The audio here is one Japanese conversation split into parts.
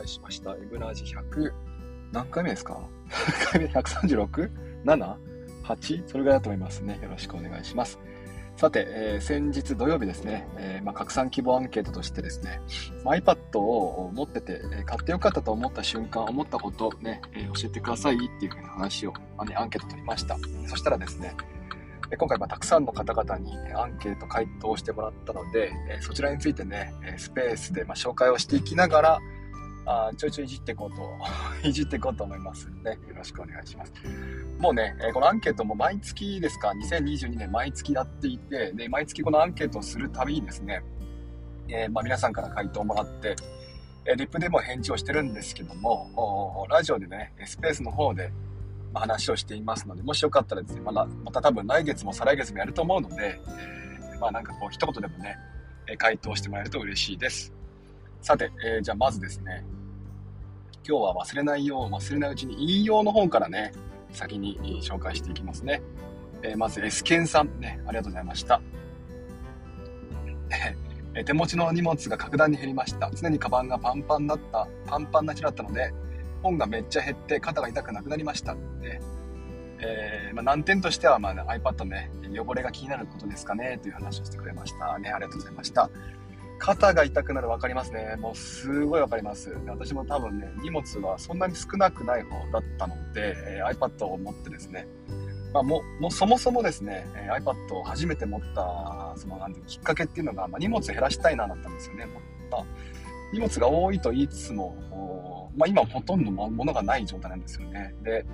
介しました。エブラージ100、何回目ですか？回目 136?7?8? それぐらいだと思いますね。よろしくお願いします。さて、えー、先日土曜日ですね、えー、まあ、拡散希望アンケートとしてですね、iPad を持ってて、え買ってよかったと思った瞬間、思ったことね、えー、教えてくださいっていうふうな話を、まあね、アンケート取りました。そしたらですね、今回、またくさんの方々にアンケート回答してもらったので、そちらについてね、スペースでま紹介をしていきながら、あちょいちょいいじっていこうと、いじっていこうと思いますね。よろしくお願いします。もうね、このアンケートも毎月ですか、2022年毎月やっていて、で、毎月このアンケートをするたびにですね、えー、まあ、皆さんから回答をもらって、えリップでも返事をしてるんですけども、ラジオでね、スペースの方で、話をしていますので、もしよかったらですね、まだ、また多分来月も再来月もやると思うので、えー、まあなんかこう一言でもね、回答してもらえると嬉しいです。さて、えー、じゃあまずですね、今日は忘れないよう、忘れないうちに引用の本からね、先に紹介していきますね。えー、まず、エスケンさん、ね、ありがとうございました。手持ちの荷物が格段に減りました。常にカバンがパンパンだった、パンパンな日だったので、本がめっちゃ減って肩が痛くなくなりましたで、えー、まあ、難点としては、まあ、iPad ね汚れが気になることですかねという話をしてくれましたねありがとうございました肩が痛くなる分かりますねもうすごい分かります私も多分ね荷物はそんなに少なくない方だったので、えー、iPad を持ってですねまあ、ももうそもそもですね、え iPad を初めて持ったそのなんてきっかけっていうのが、まあ、荷物減らしたいなだったんですよね。まあ、荷物が多いと言いつつもまあ、今ほとんど物がない状態なんですよね。で、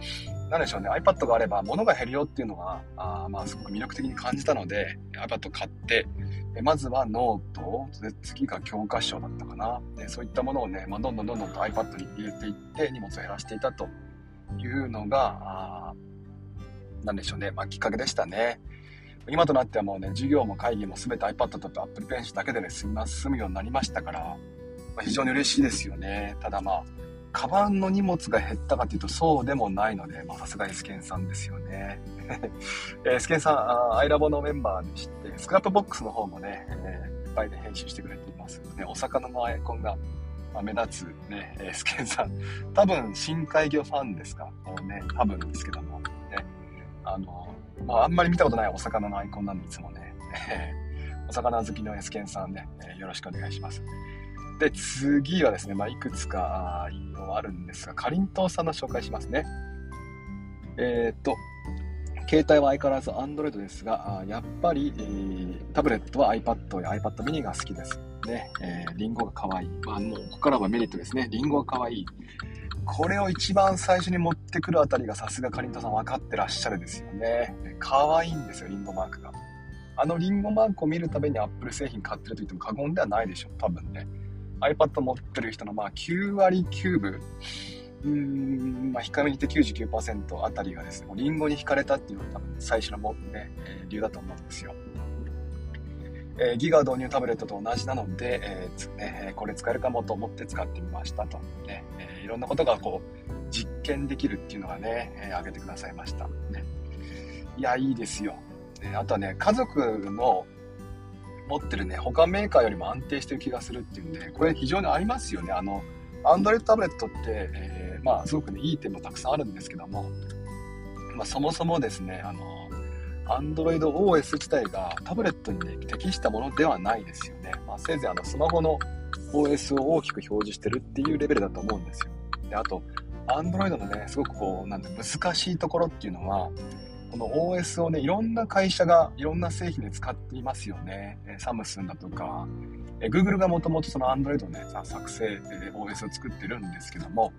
なんでしょうね、iPad があれば物が減るよっていうのが、あまあ、すごく魅力的に感じたので、iPad 買って、まずはノート、で次が教科書だったかな。でそういったものをね、まあ、どんどんどんどんと iPad に入れていって荷物を減らしていたというのが、あなんでしょうね、まあ、きっかけでしたね。今となってはもうね、授業も会議も全て iPad と Apple Pencil だけでね、済むようになりましたから、まあ、非常に嬉しいですよね。ただまあ、カバンの荷物が減ったかというとそうでもないので、まあ、さすがエスケンさんですよね。エスケンさん、アイラボのメンバーでして、 Scrapbox の方もね、えー、いっぱいで編集してくれていますので、お魚のアイコンが、目立つね、エスケンさん。多分、深海魚ファンですか？ね、多分ですけども、ね。あの、まあ、あんまり見たことないお魚のアイコンなんで、いつもね。お魚好きのエスケンさんね、え、よろしくお願いします。で、次はですね、まあ、いくつか引用あるんですが、かりんとうさんの紹介しますね。えっ、と、携帯は相変わらず Android ですが、やっぱり、えー、タブレットは iPad や iPad mini が好きです。ね、えー、リンゴが可愛い。まあ、もう、ここからはメリットですね。リンゴが可愛い。これを一番最初に持ってくるあたりがさすがかりんとうさん分かってらっしゃるですよね。可愛いんですよ、リンゴマークが。あのリンゴマークを見るために Apple 製品買ってると言っても過言ではないでしょう、多分ね。iPad 持ってる人のまあ9割9分、うーん、まあ、控えめに言って99%あたりがですね、もうリンゴに惹かれたっていうのが多分最初のも、ね、え、理由だと思うんですよ。えー、ギガ導入タブレットと同じなので、えーね、これ使えるかもと思って使ってみましたと。ねえー、いろんなことがこう、実験できるっていうのがね、えー、挙げてくださいました。ね、いや、いいですよ。あとはね、家族の持ってるね、他メーカーよりも安定してる気がするっていうんで、これ非常にありますよね。あの、Android タブレットって、えー、まあ、すごくね、いい点もたくさんあるんですけども、まあ、そもそもですね、あの、Android OS 自体がタブレットに、ね、適したものではないですよね。まあ、せいぜいあのスマホの OS を大きく表示してるっていうレベルだと思うんですよ。で、あと、Android のね、すごくこう、なんで難しいところっていうのは、この OS をね、いろんな会社がいろんな製品で使っていますよね。サムスンだとか、え Google がもともとその Android のね、作成、OS を作ってるんですけども、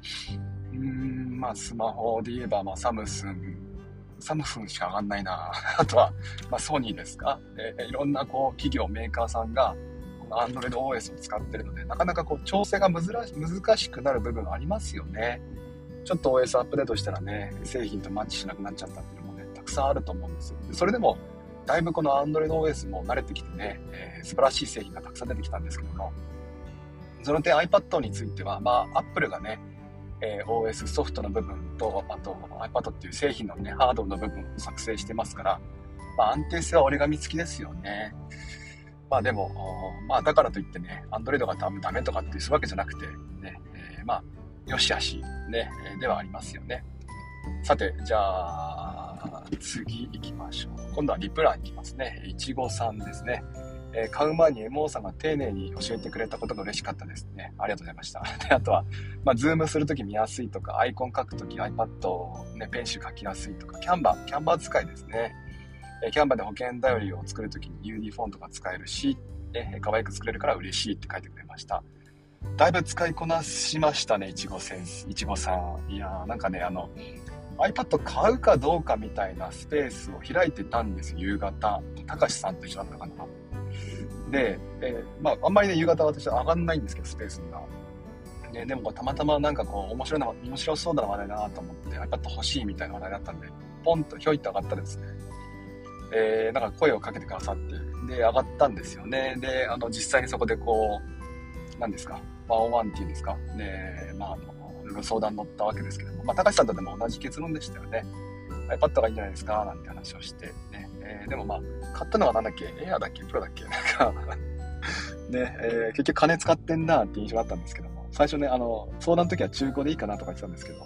うーん、まあスマホで言えば、まあサムスン、サムスンしか上がんないな。あとは、まあソニーですか。いろんなこう企業、メーカーさんが、この Android OS を使ってるので、なかなかこう調整が難しくなる部分ありますよね。ちょっと OS アップデートしたらね、製品とマッチしなくなっちゃったっていうくさんあると思うんですよ。それでも、だいぶこの Android OS も慣れてきてね、えー、素晴らしい製品がたくさん出てきたんですけども、その点 iPad については、まあ、Apple がね、えー、OS ソフトの部分と、あと iPad っていう製品のね、ハードの部分を作成してますから、まあ、安定性は折り紙付きですよね。まあでも、まあだからといってね、Android が多分ダメとかっていうわけじゃなくて、ね、えー、まあ、よしあし、ね、ではありますよね。さて、じゃあ、次行きましょう。今度はリプラン行きますね。いちごさんですね。えー、買う前に MO さんが丁寧に教えてくれたことが嬉しかったですね。ありがとうございました。であとは、まあ、 Zoom するとき見やすいとか、アイコン書くとき iPad を、ね、ペンシル書きやすいとか、 Canva、Canva 使いですね。えー、 Canva で保健だよりを作るときに UD フォントが使えるし、ね、可愛く作れるから嬉しいって書いてくれました。だいぶ使いこなしましたね、いちご先生、いちごさん。いやー、なんかね、あの、iPad 買うかどうかみたいなスペースを開いてたんです夕方。たかしさんと一緒だったかな。で、えー、まあ、あんまりね、夕方私は上がんないんですけど、スペースが。ね、でもたまたまなんかこう、面白いな、面白そうな話題だなと思って、iPad 欲しいみたいな話題だったんで、ポンとひょいって上がったらですね、えー、なんか声をかけてくださって、で、上がったんですよね。で、あの、実際にそこでこう、何ですか、ワンワンっていうんですか、で、まあ、あの、ろ相談乗ったわけですけども、まあ、高橋さんとでも同じ結論でしたよね。iPad がいいんじゃないですか、なんて話をして、ね。えー、でもまあ、買ったのはなんだっけ、エアだっけ、プロだっけ、なんかね、えー、結局金使ってんなって印象があったんですけども、最初ね、あの、相談の時は中古でいいかなとか言ってたんですけど、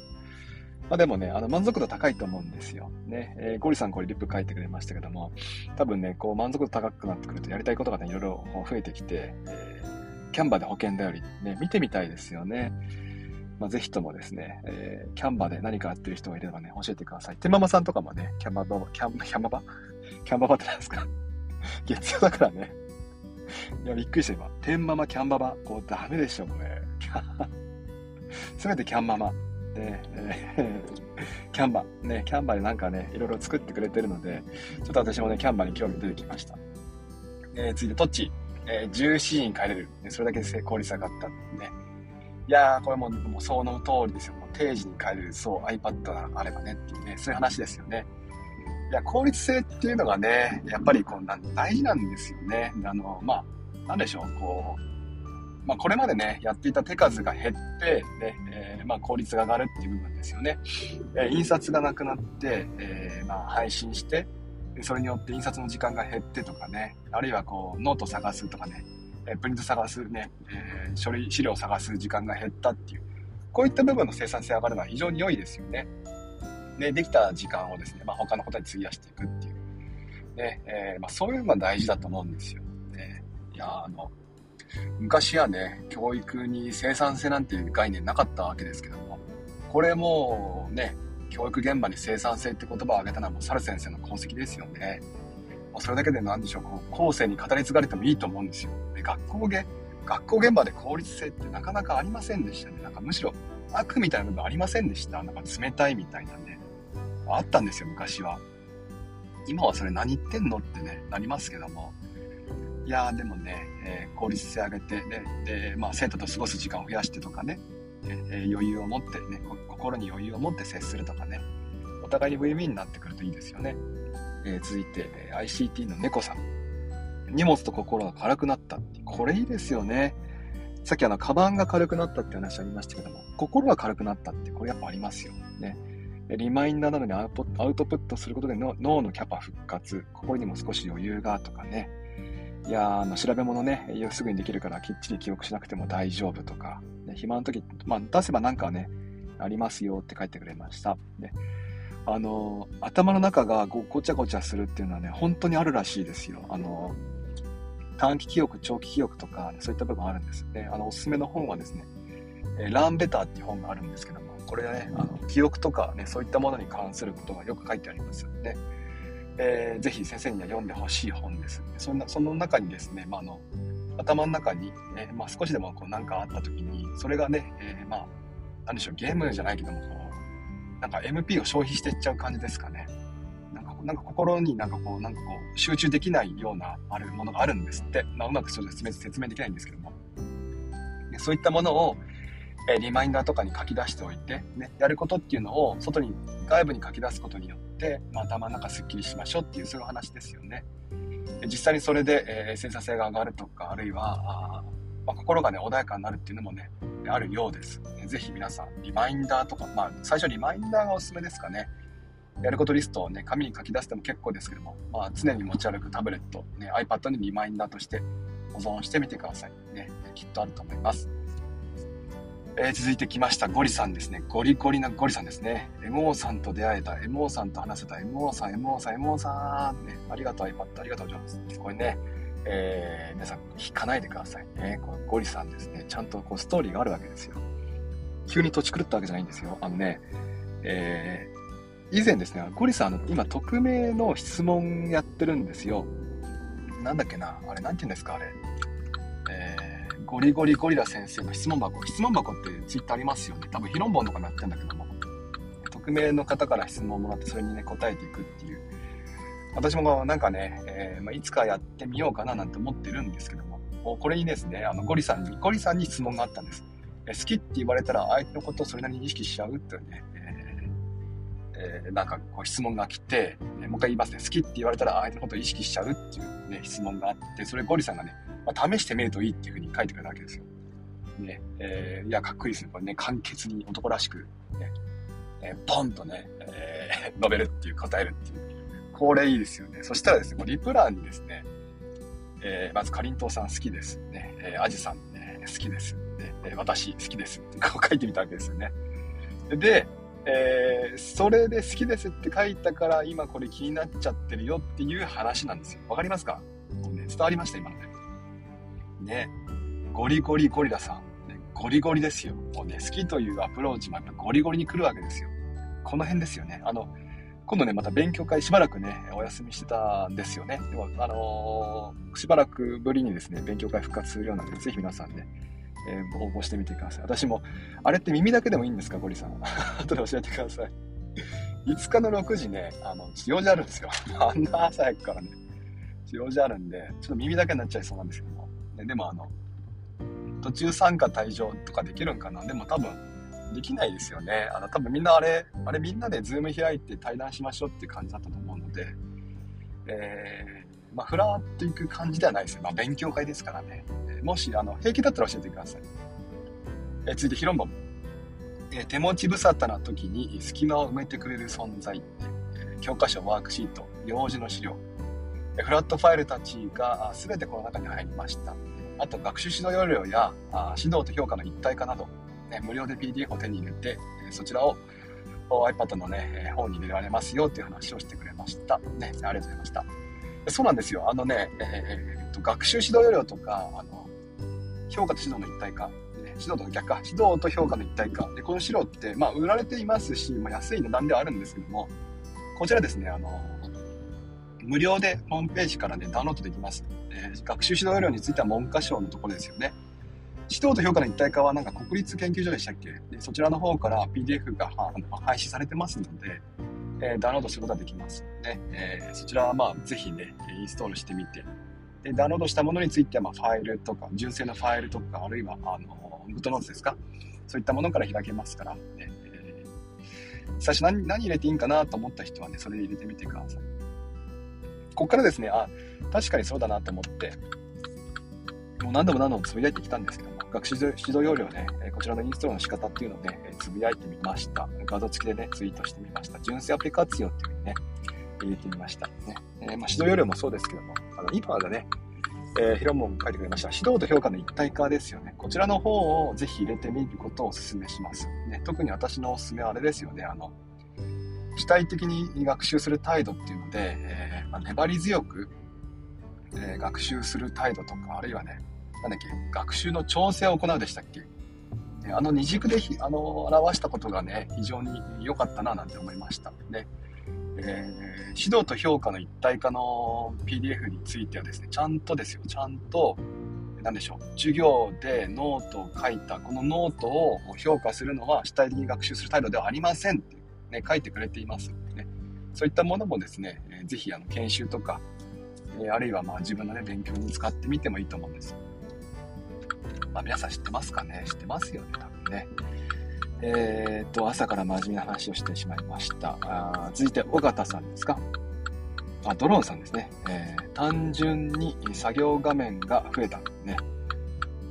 まあでもね、あの満足度高いと思うんですよ。ね、えー、ゴリさんこれリップ書いてくれましたけども、多分ね、こう満足度高くなってくるとやりたいことがね、いろいろ増えてきて、えー、キャンバーで保険頼り、ね、見てみたいですよね。まあ、ぜひともですね、えー、キャンバーで何かやってる人がいればね、教えてください。手ママさんとかもね、キャンバーバ、キャン、キャンババ？キャンババって何ですか？月曜だからね。いや、びっくりした今。天ママ、キャンババ？こう、ダメでしょ、これ。すべてキャンママ。ね、えー、キャンバー。ね、キャンバーでなんかね、いろいろ作ってくれてるので、ちょっと私もね、キャンバーに興味出てきました。えー、続いて、トッチ。えー、17時に帰れる。それだけで効率上がった。ね。いやー、これももうその通りですよ。もう定時に帰れる、そう、iPad があればねっていうね、そういう話ですよね。いや、効率性っていうのがね、やっぱりこうな大事なんですよね。あの、まあ、なんでしょう、こう、まあ、これまでね、やっていた手数が減って、ね、えー、まあ、効率が上がるっていう部分ですよね。えー、印刷がなくなって、えー、まあ、配信して、それによって印刷の時間が減ってとかね、あるいはこう、ノート探すとかね、えプリント探すね、え書類、資料を探す時間が減ったっていう、こういった部分の生産性上がるのは非常に良いですよね。で、できた時間をですね、まあ、他のことに費やしていくっていう。ね、えー、まあ、そういうのが大事だと思うんですよ。ね、いや、あの、昔はね、教育に生産性なんていう概念なかったわけですけども、これもね、教育現場に生産性って言葉を挙げたのはもう猿先生の功績ですよね。もうそれだけで何でしょう、こう後世に語り継がれてもいいと思うんですよ。で学校で、学校現場で効率性ってなかなかありませんでしたね。なんかむしろ悪みたいな部分ありませんでした。なんか冷たいみたいなね。あったんですよ、昔は。今はそれ何言ってんのってね、なりますけども。いやーでもね、えー、効率性上げて、ね、で、まあ生徒と過ごす時間を増やしてとかね、えー、余裕を持ってね、心に余裕を持って接するとかね、お互いにウィンウィンになってくるといいですよね。えー、続いて、ICT の猫さん。荷物と心が軽くなったこれいいですよね。さっきあの、カバンが軽くなったって話ありましたけども、心が軽くなったって、これやっぱありますよ。ね。リマインダーなどにアウトプットすることで脳のキャパ復活、心にも少し余裕がとかね。いやあの調べ物ね、すぐにできるからきっちり記憶しなくても大丈夫とか、ね、暇の時、まあ、出せばなんかね、ありますよって書いてくれました。ね、あの、頭の中がごちゃごちゃするっていうのはね、本当にあるらしいですよ。あの、短期記憶、長期記憶とか、そういった部分あるんですね。あの、おすすめの本はですね、えランベターっていう本があるんですけども、これはね、あの記憶とかね、そういったものに関することがよく書いてありますので、えー、ぜひ先生には読んでほしい本です。そんなその中にですね、まあ、あの頭の中に、え、まあ、少しでもこう何かあった時に、それがね、えー、まあ、なんでしょう、ゲームじゃないけども、こう、なんか MP を消費していっちゃう感じですかね。なんか、なんか心になんかこう、なんかこう、集中できないような、あるものがあるんですって。まあ、うまくちょっと説明説明できないんですけども。でそういったものを、えリマインダーとかに書き出しておいて、ね、やることっていうのを外に、外部に書き出すことによって、まあ、頭の中すっきりしましょうっていう、そういう話ですよね。実際にそれで、えー、生産性が上がるとか、あるいは、まあ、心がね、穏やかになるっていうのもね、あるようです。ぜひ皆さん、リマインダーとか、まあ、最初リマインダーがおすすめですかね。やることリストをね、紙に書き出しても結構ですけども、まあ、常に持ち歩くタブレット、ね、iPad にリマインダーとして保存してみてください。ね、きっとあると思います。えー、続いてきました。ゴリさんですね。ゴリゴリなゴリさんですね。MO さんと出会えた、MO さんと話せた、MO さん、MO さん、MO さん。ね、ありがとう iPad、ありがとうございます。これね、えー、皆さん引かないでくださいね。このゴリさんですね。ちゃんとこうストーリーがあるわけですよ。急に土地狂ったわけじゃないんですよ。あのね、えー、以前ですね、ゴリさん、の、今、匿名の質問やってるんですよ。なんだっけな、あれ、なんて言うんですか、あれ。えー、ゴリゴリゴリラ先生の質問箱。質問箱ってツイッターありますよね。多分、ヒロンボンとかになってんだけども。匿名の方から質問をもらって、それにね、答えていくっていう。私もなんかね、えー、まあ、いつかやってみようかななんて思ってるんですけども、これにですね、あの、ゴリさんに、ゴリさんに質問があったんです。え好きって言われたら相手のことをそれなりに意識しちゃうってね、えー、なんかこう質問が来て、えもう一回言いますね。好きって言われたら相手のことを意識しちゃうっていうね、質問があって、それゴリさんがね、まあ、試してみるといいっていうふうに書いてくれたわけですよ。ね、えー、いや、かっこいいですね。これね、簡潔に男らしく、ね、えー、ポンとね、えー、述べるっていう、答えるっていう。これいいですよね。そしたらですね、リプランにですね、えー、まずかりんとうさん好きです。ね、えー、あじさん、ね、好きです。ね、えー、私好きですってこう書いてみたわけですよね。で、えー、それで好きですって書いたから今これ気になっちゃってるよっていう話なんですよ。わかりますか？もうね、伝わりました今ので。ね。ゴリゴリゴリラさん。ね、ゴリゴリですよ。もうね、好きというアプローチもやっぱゴリゴリに来るわけですよ。この辺ですよね。あの、今度ね、また勉強会しばらくね、お休みしてたんですよね。でも、あのー、しばらくぶりにですね、勉強会復活するようなので、ぜひ皆さんね、えー、応募してみてください。私も、あれって耳だけでもいいんですか、ゴリさん。後で教えてください。5日の6時ね、あの、用事あるんですよ。あんな朝早くからね、用事あるんで、ちょっと耳だけになっちゃいそうなんですけども。ね、でもあの、途中参加退場とかできるんかなでも多分、できないですよね。あの、多分みんなあれ、あれみんなでズーム開いて対談しましょうっていう感じだったと思うので、えー、まあ、ふらっといく感じではないですよ。まあ、勉強会ですからね。もし、あの、平気だったら教えてください。え続いて、ヒロンボン。え手持ち無沙汰な時に隙間を埋めてくれる存在。え教科書、ワークシート、用事の資料。えフラットファイルたちが全てこの中に入りました。あと、学習指導要領やあ指導と評価の一体化など、ね、無料で PDF を手に入れて、えそちらを iPad のね、本に入れられますよっていう話をしてくれました。ね、ありがとうございました。そうなんですよ。あのね、えー、っと、学習指導要領とか、あの、評価と指導の一体化。ね、指導と逆か。指導と評価の一体化。で、この資料って、まあ、売られていますし、まあ、安い値段ではあるんですけども、こちらですね、あの、無料でホームページからね、ダウンロードできます。えー、学習指導要領については文科省のところですよね。指導と評価の一体化はなんか国立研究所でしたっけ？でそちらの方から PDF が配信されてますので、えー、ダウンロードすることができます。ね。えー、そちらはまあぜひね、インストールしてみて、で、ダウンロードしたものについては、まあ、ファイルとか、純正のファイルとか、あるいは、あの、グッドノーツですか？そういったものから開けますから、ね、えー、最初何何入れていいんかなと思った人はね、それで入れてみてください。ここからですね、あ、確かにそうだなと思って、もう何度も何度もつぶやいてきたんですけど、学習指導要領ね、こちらのインストールの仕方っていうのをね、つぶやいてみました。画像付きでね、ツイートしてみました。純正アプリ活用っていうふうにね、入れてみました。ねえー、まあ、指導要領もそうですけども、あの今がね、えー、ヒロモン書いてくれました。指導と評価の一体化ですよね。こちらの方をぜひ入れてみることをお勧めします。ね、特に私のおすすめはあれですよね。あの、主体的に学習する態度っていうので、えー、まあ、粘り強く、えー、学習する態度とか、あるいはね、なんだっけ、学習の調整を行うでしたっけあの二軸であの表したことがね、非常に良かったななんて思いました。ねえー、指導と評価の一体化の PDF についてはですね、ちゃんとですよ、ちゃんと、何でしょう、授業でノートを書いた、このノートを評価するのは主体的に学習する態度ではありませんって、ね、書いてくれていますね。そういったものもですね、えー、ぜひあの研修とか、え、あるいはまあ自分の、ね、勉強に使ってみてもいいと思うんですよ。まあ皆さん知ってますかね？知ってますよね、多分ね。えー、っと、朝から真面目な話をしてしまいました。あ続いて、尾形さんですか？あ、ドローンさんですね。えー、単純に作業画面が増えた。ね。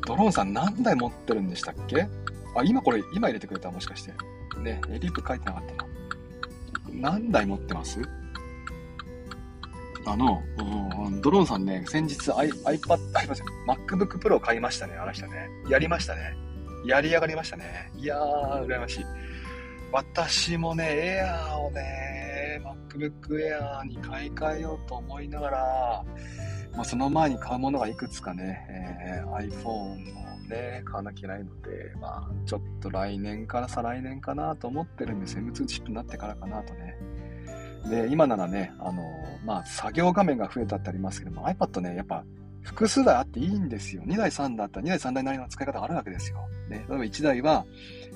ドローンさん何台持ってるんでしたっけ？あ、今これ、今入れてくれたもしかして。ね、リップ書いてなかったな。何台持ってます？あの、ドローンさんね、先日 iPad、あ、すいません、MacBook Pro 買いましたね、あの人ね。やりましたね。やり上がりましたね。いやー、羨ましい。私もね、Air をね、MacBook Air に買い替えようと思いながら、まあ、その前に買うものがいくつかね、えー、iPhone をね、買わなきゃいけないので、まあ、ちょっと来年から再来年かなと思ってるんで、M2 チップになってからかなとね。で、今ならね、あの、まあ、作業画面が増えたってありますけども、iPad ね、やっぱ、複数台あっていいんですよ。2台3台あったら2台3台なりの使い方があるわけですよ。ね、例えば1台は、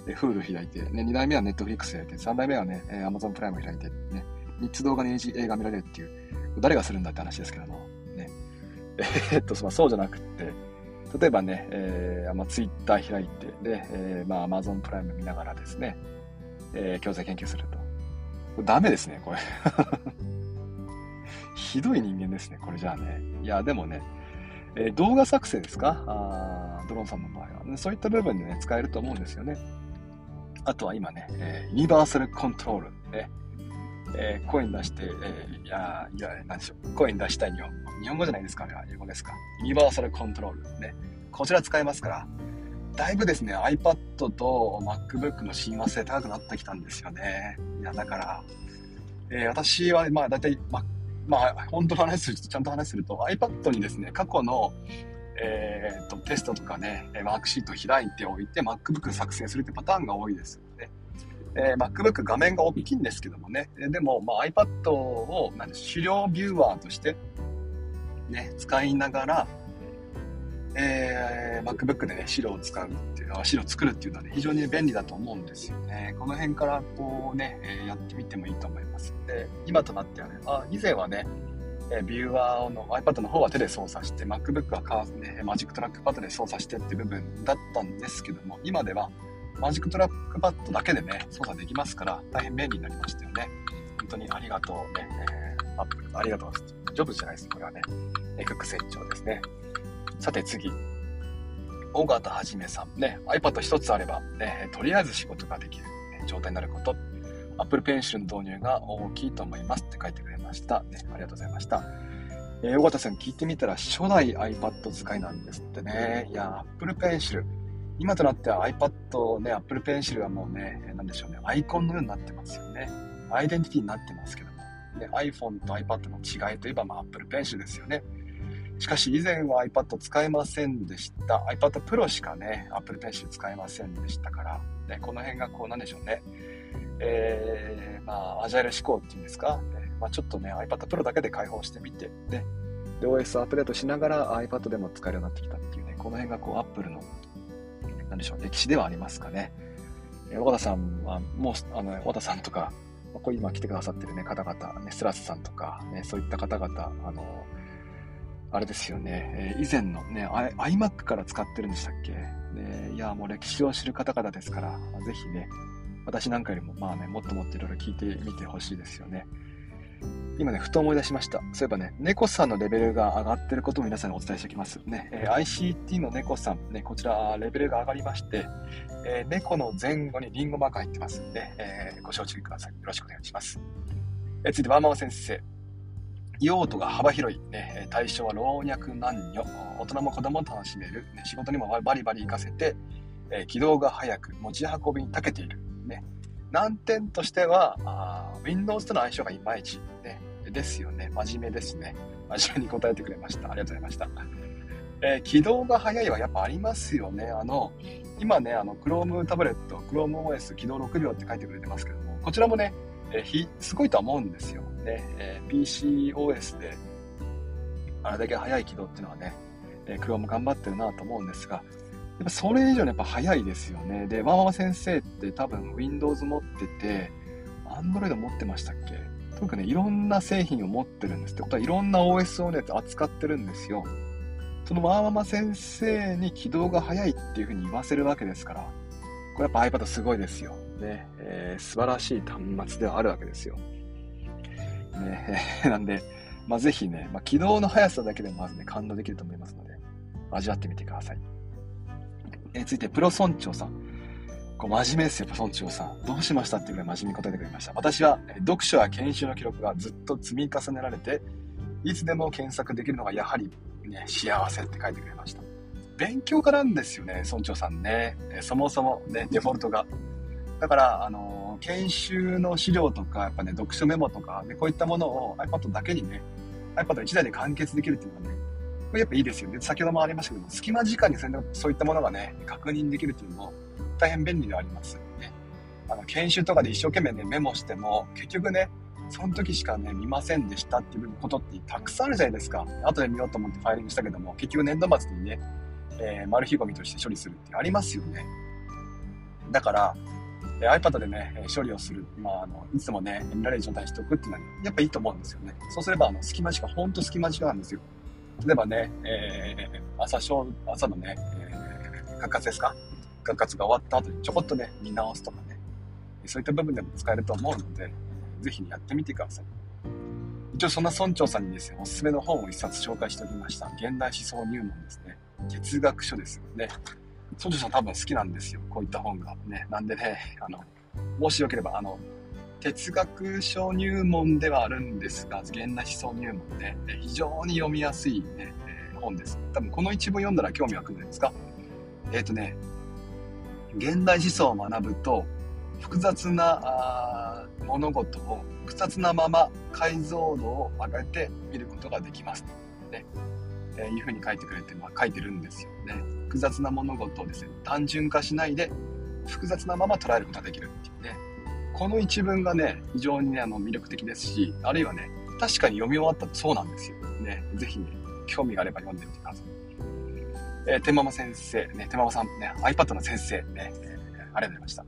えフール開いて、ね、2台目は Netflix 開いて、3台目はね、え Amazon プライム開いて、ね、3つ動画に映画見られるっていう、誰がするんだって話ですけども、ね。え、っと、まあ、そうじゃなくって、例えばね、えー、まあ、Twitter 開いて、で、えー、まあ、Amazon プライム見ながらですね、えー、教材研究すると。ダメですね、これ。ひどい人間ですね、これじゃあね。いや、でもね、えー、動画作成ですか？あドローンさんの場合は、そういった部分でね、使えると思うんですよね。あとは今ね、えー、ユニバーサルコントロールね。えー、コイン出して、えー、いや、いや、なんでしょう。コイン出したい日本語。日本語じゃないですか、あれは英語ですか。ユニバーサルコントロールね。こちら使えますから、だいぶですね、iPad と MacBook の親和性高くなってきたんですよね。いや、だから、えー、私は、まあ、だいたい、ま、まあ、本当の話すると、ちゃんと話すると、iPad にですね、過去の、えーと、テストとかね、ワークシート開いておいて、MacBook 作成するってパターンが多いですよね。えー、MacBook 画面が大きいんですけどもね、でも、まあ、iPad をなんで資料ビューワーとして、ね、使いながら、えー、MacBook でね、白を使うっていう、白を作るっていうのはね、非常に便利だと思うんですよね。この辺からこうね、え、やってみてもいいと思います。で、今となってはね、あ、以前はね、えビューワーの iPad の方は手で操作して、MacBook はカー、ね、 Magic Trackpad で操作してって部分だったんですけども、今ではマジックトラックパッドだけでね、操作できますから、大変便利になりましたよね。本当にありがとうね、えー、 Apple、ありがとう。ジョブズじゃないです。これはね、えー、クック CEO ですね。さて次。尾形はじめさん。ね、iPad 一つあれば、ね、とりあえず仕事ができる、ね、状態になること。Apple Pencil の導入が大きいと思いますって書いてくれました。ね、ありがとうございました。えー、尾形さん聞いてみたら初代 iPad 使いなんですってね。いや、Apple Pencil。今となっては iPad ね、Apple Pencil はもうね、なんでしょうね、アイコンのようになってますよね。アイデンティティになってますけども。ね、iPhone と iPad の違いといえば、まあ、Apple Pencil ですよね。しかし以前は iPad 使えませんでした。iPad Pro しかね、Apple Pencil 使えませんでしたから、ね、この辺がこうなんでしょうね。えー、まあ、アジャイル思考っていうんですか、ね、まあ、ちょっとね、iPad Pro だけで開放してみて、ね、で、OS アップデートしながら iPad でも使えるようになってきたっていうね、この辺がこう Apple の、なんでしょう、歴史ではありますかね。えー、小田さんは、もう、あの、小田さんとか、こう今来てくださってるね、方々、ね、スラスさんとか、ね、そういった方々、あの、あれですよね、えー、以前のね、iMac から使ってるんでしたっけ？ね、いや、もう歴史を知る方々ですから、ぜひね、私なんかよりも、まあね、もっともっといろいろ聞いてみてほしいですよね。今ね、ふと思い出しました。そういえばね、猫さんのレベルが上がってることを皆さんにお伝えしておきます。ね、えー、ICT の猫さん、ね、こちら、レベルが上がりまして、えー、猫の前後にリンゴマーク入ってますんで、えー、ご承知ください。よろしくお願いします。え、続いて、ワーママ先生。用途が幅広い、ね、対象は老若男女、大人も子供も楽しめる、ね、仕事にもバリバリ活かせて、えー、起動が早く、持ち運びに長けている。ね、難点としては、あ Windows との相性がいまいち、ね、ですよね。真面目ですね。真面目に答えてくれました。ありがとうございました。えー、起動が早いはやっぱありますよね。あの、今ね、あの、Chrome タブレット、ChromeOS 起動6秒って書いてくれてますけども、こちらもね、えー、すごいとは思うんですよ。ね、え、PCOS で、あれだけ早い起動っていうのはね、えー、Chrome 頑張ってるなと思うんですが、やっぱそれ以上にやっぱ早いですよね。で、ワンワン先生って多分 Windows 持ってて、Android 持ってましたっけ？とにかくね、いろんな製品を持ってるんですってことはいろんな OS をね、扱ってるんですよ。そのワーママ先生に起動が早いっていうふうに言わせるわけですから、これやっぱ iPad すごいですよ。ね、えー、素晴らしい端末ではあるわけですよ。ね、なんで、まあ、ぜひね、まあ、起動の速さだけでもまずね、感動できると思いますので、味わってみてください。えー、続いて、プロ村長さん。こう真面目ですよ、村長さん。どうしましたっていうぐらい真面目に答えてくれました。私は、読書や研修の記録がずっと積み重ねられて、いつでも検索できるのがやはり、ね、幸せって書いてくれました。勉強家なんですよね、村長さんね。えそもそもね、デフォルトが。だから、あの、研修の資料とか、やっぱね、読書メモとか、ね、こういったものを iPad だけにね、iPad1 台で完結できるっていうのはね、これやっぱいいですよね。先ほどもありましたけども、隙間時間にそういったものがね、確認できるっていうのも大変便利ではありますよ。ね、あの研修とかで一生懸命ね、メモしても、結局ね、その時しかね、見ませんでしたっていうことってたくさんあるじゃないですか。後で見ようと思ってファイリングしたけども、結局年度末にね、えー、マル秘ゴミとして処理するってありますよね。だから、え iPad でね、処理をする。まあ、あの、いつもね、見られる状態にしておくっていうのは、やっぱいいと思うんですよね。そうすれば、あの、隙間時間、ほんと隙間時間なんですよ。例えばね、えー、朝朝のね、えー、学活ですか？学活が終わった後にちょこっとね、見直すとかね、そういった部分でも使えると思うので、ぜひやってみてください。一応そんな村長さんにですね、おすすめの本を一冊紹介しておきました。現代思想入門ですね。哲学書ですよね。村長さん多分好きなんですよ。こういった本が。ね。なんでね、あの、もしよければ、あの、哲学書入門ではあるんですが、現代思想入門で、非常に読みやすい、ねえ、本です。多分この一文読んだら興味湧くんじゃないですか。えっ、ー、とね、現代思想を学ぶと、複雑な物事を複雑なまま解像度を上げて見ることができます。ねえー、いうふうに書いてくれて、まあ、書いてるんですよね。複雑な物事をですね、単純化しないで複雑なまま捉えることができるっていうね。この一文がね、非常にね、あの魅力的ですし、あるいはね、確かに読み終わったとそうなんですよ。ね、ぜひね、興味があれば読んでみてください。えー、手ママ先生、ね、手ママさん、ね、iPad の先生、ね、えー、ありがとうございました。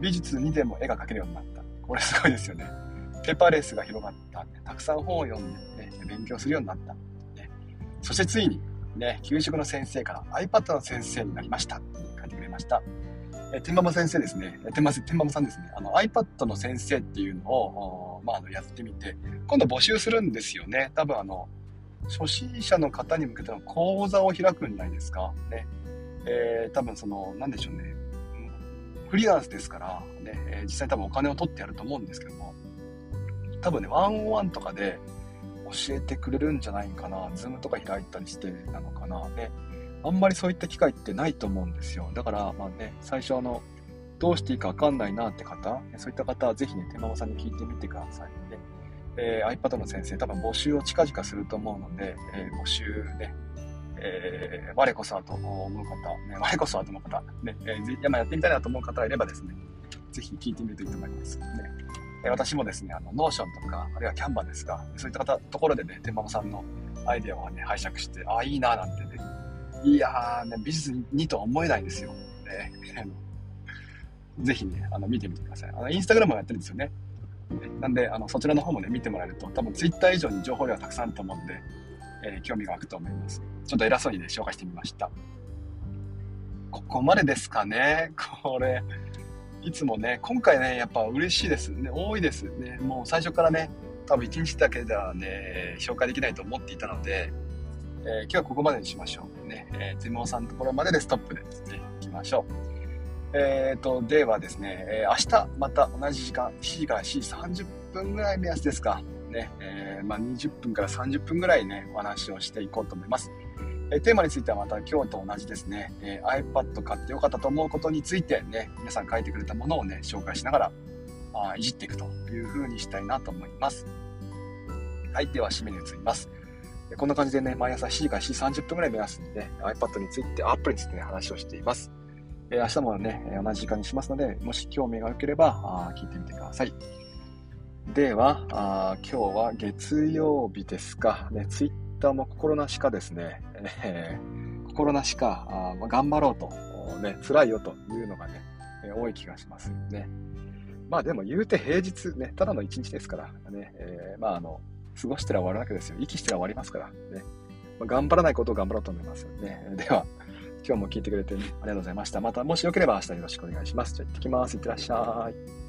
美術にでも絵が描けるようになった。これすごいですよね。ペパレスが広がった。たくさん本を読んで、ね、勉強するようになった。ね、そしてついに、ね、給食の先生から iPad の先生になりましたって。書いてくれました。え天馬先生ですね。え天馬天馬さんですね。あの iPad の先生っていうのを、まあ、あのやってみて、今度募集するんですよね。多分あの、初心者の方に向けての講座を開くんじゃないですか。ね。えー、多分その、なんでしょうね。フリーランスですから、ね、実際多分お金を取ってやると思うんですけども、多分ね、 one on one とかで教えてくれるんじゃないかな。 Zoom とか開いたりしてなのかな。ね。あんまりそういった機会ってないと思うんですよ。だから、まあね、最初あの、どうしていいかわかんないなって方、そういった方はぜひね、手間さんに聞いてみてくださいね。えー、iPad の先生、多分募集を近々すると思うので、えー、募集ね、えー、我こそはと思う方、ね、我こそはと思う方、ね、えー、やってみたいなと思う方がいればですね、ぜひ聞いてみるといいと思います。ねえ私もですね、あの、ノーションとか、あるいはキャンバーですか、そういった方、ところでね、天ママさんのアイデアをね、拝借して、ああ、いいななんてね、いやー、ね、美術にとは思えないんですよ。ね、ぜひね、あの、見てみてください。あの、インスタグラムもやってるんですよね。なんで、あの、そちらの方もね、見てもらえると、多分ツイッター以上に情報量がたくさんあると思うんで、えー、興味が湧くと思います。ちょっと偉そうにね、紹介してみました。ここまでですかね。これ、いつもね、今回ね、やっぱ嬉しいですね。多いですね。もう最初からね、多分1日だけではね、紹介できないと思っていたので、えー、今日はここまでにしましょう。ね、えー、ゼモさんのところまででストップで、ね、行きましょう。えっ、ー、と、ではですね、えー、明日また同じ時間、7時から7時30分ぐらい目安ですか。ね、えー、まあ、20分から30分ぐらいね、お話をしていこうと思います。えテーマについてはまた今日と同じですね、え iPad 買ってよかったと思うことについてね、皆さん書いてくれたものをね、紹介しながら、あいじっていくという風にしたいなと思います。はい、では締めに移ります。こんな感じでね、毎朝7時から7時30分ぐらい目安にね、iPad について、アプリについてね、話をしています。え明日もね、同じ時間にしますので、もし興味が良ければ、あ聞いてみてください。ではあ、今日は月曜日ですか。ね、Twitter も心なしかですね、え、心なしか、あまあ、頑張ろうと、ね、辛いよというのがね、多い気がしますね。まあでも言うて平日ね、ただの一日ですからね、えー、まああの、過ごしてら終わるわけですよ。息してら終わりますからね。まあ、頑張らないことを頑張ろうと思いますよね。では、今日も聞いてくれて、ありがとうございました。また、もしよければ明日よろしくお願いします。じゃあ行ってきます。いってらっしゃい。